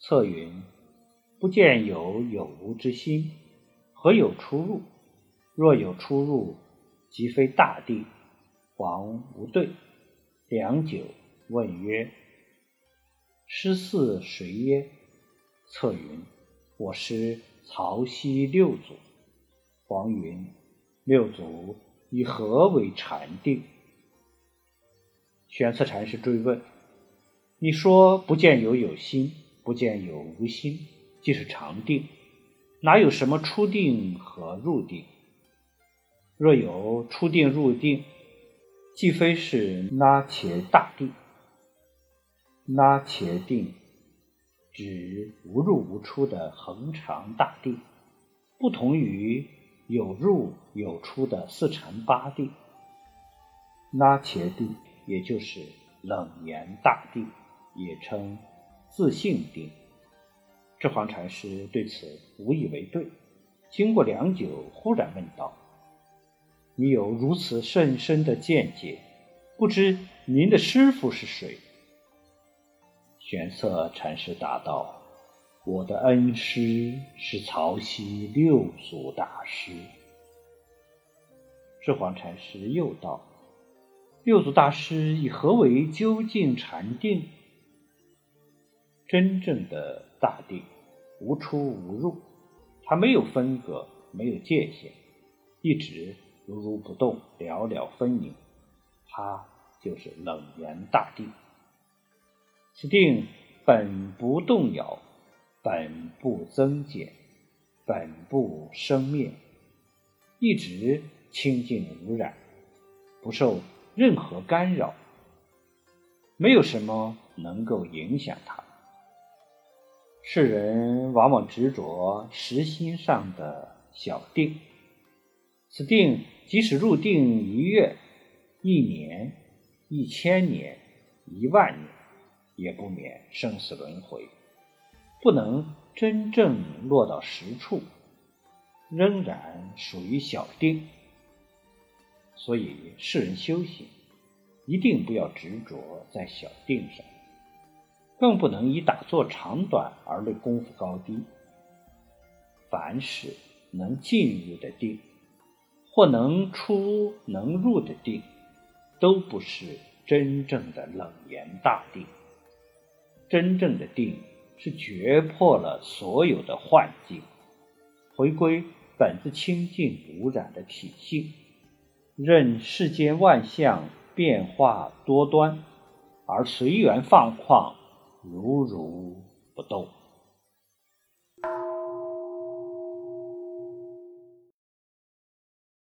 策云：不见有有无之心，何有出入？若有出入，即非大地。黄无对。良久，问曰：师嗣谁耶？策云：我师曹溪六祖。黄云：六祖以何为禅定？玄策禅师追问：你说不见有有心？不见有无心，即是常定，哪有什么初定和入定？若有初定入定，既非是那切大定。那切定指无入无出的恒常大定，不同于有入有出的四禅八定。那切定也就是冷言大定，也称。自性定，智黄禅师对此无以为对。经过良久，忽然问道：“你有如此甚深的见解，不知您的师傅是谁？”玄策禅师答道：“我的恩师是曹溪六祖大师。”智黄禅师又道：“六祖大师以何为究竟禅定？”真正的大定，无出无入，它没有分隔，没有界限，一直如如不动，了了分明，它就是冷言大定。此定本不动摇，本不增减，本不生灭，一直清净无染，不受任何干扰，没有什么能够影响它。世人往往执着实心上的小定，此定即使入定一月、一年、一千年、一万年，也不免生死轮回，不能真正落到实处，仍然属于小定。所以世人修行，一定不要执着在小定上。更不能以打坐长短而论功夫高低。凡是能进入的定，或能出能入的定，都不是真正的冷言大定。真正的定是绝破了所有的幻境，回归本自清净无染的体性，任世间万象变化多端，而随缘放旷。如如不动。